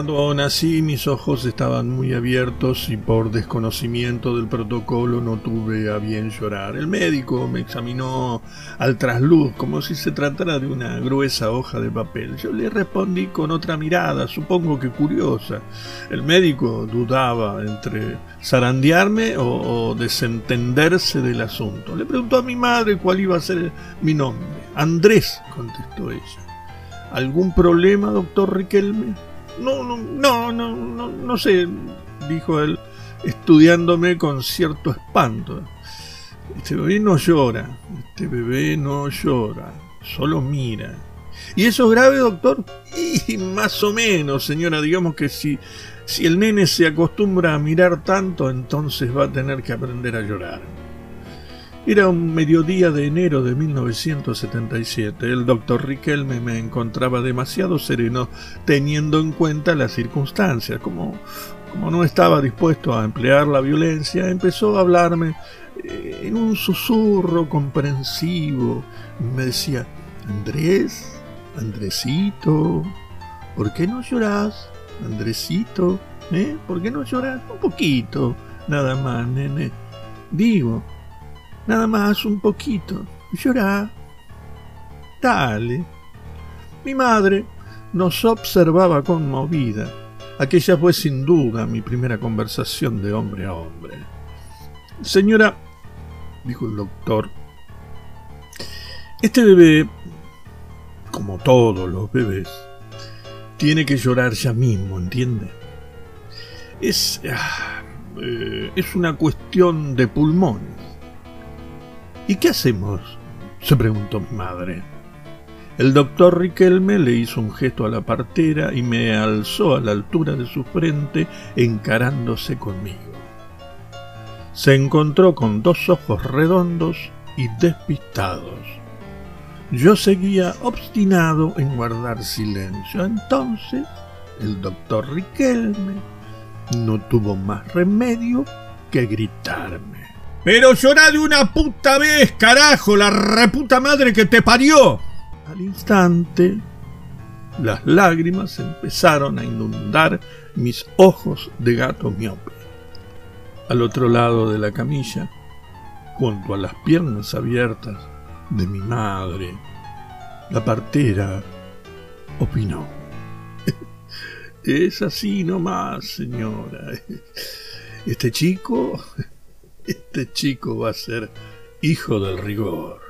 Cuando nací mis ojos estaban muy abiertos y por desconocimiento del protocolo no tuve a bien llorar. El médico me examinó al trasluz como si se tratara de una gruesa hoja de papel. Yo le respondí con otra mirada, supongo que curiosa. El médico dudaba entre zarandearme o, desentenderse del asunto. Le preguntó a mi madre cuál iba a ser mi nombre. Andrés, contestó ella. ¿Algún problema, doctor Riquelme? No, no, no, no, no, sé, dijo él, estudiándome con cierto espanto. Este bebé no llora, este bebé no llora, solo mira. ¿Y eso es grave, doctor? Más o menos, señora, digamos que si, si el nene se acostumbra a mirar tanto, entonces va a tener que aprender a llorar. Era un mediodía de enero de 1977. El doctor Riquelme me encontraba demasiado sereno teniendo en cuenta las circunstancias. Como, como no estaba dispuesto a emplear la violencia, empezó a hablarme eh, en un susurro comprensivo. Me decía, Andrés, Andresito, ¿por qué no lloras? Andresito, ¿eh? ¿Por qué no lloras? Un poquito, nada más, nene. Digo, Nada más un poquito. Llorá. Dale. Mi madre nos observaba conmovida. Aquella fue sin duda mi primera conversación de hombre a hombre. Señora, dijo el doctor, este bebé, como todos los bebés, tiene que llorar ya mismo, ¿entiende? Es, ah, eh, es una cuestión de pulmones. ¿Y qué hacemos? se preguntó mi madre. El doctor Riquelme le hizo un gesto a la partera y me alzó a la altura de su frente encarándose conmigo. Se encontró con dos ojos redondos y despistados. Yo seguía obstinado en guardar silencio. Entonces, el doctor Riquelme no tuvo más remedio que gritarme. Pero llorá de una puta vez, carajo, la reputa madre que te parió. Al instante, las lágrimas empezaron a inundar mis ojos de gato miope. Al otro lado de la camilla, junto a las piernas abiertas de mi madre, la partera opinó. Es así nomás, señora. Este chico este chico va a ser hijo del rigor.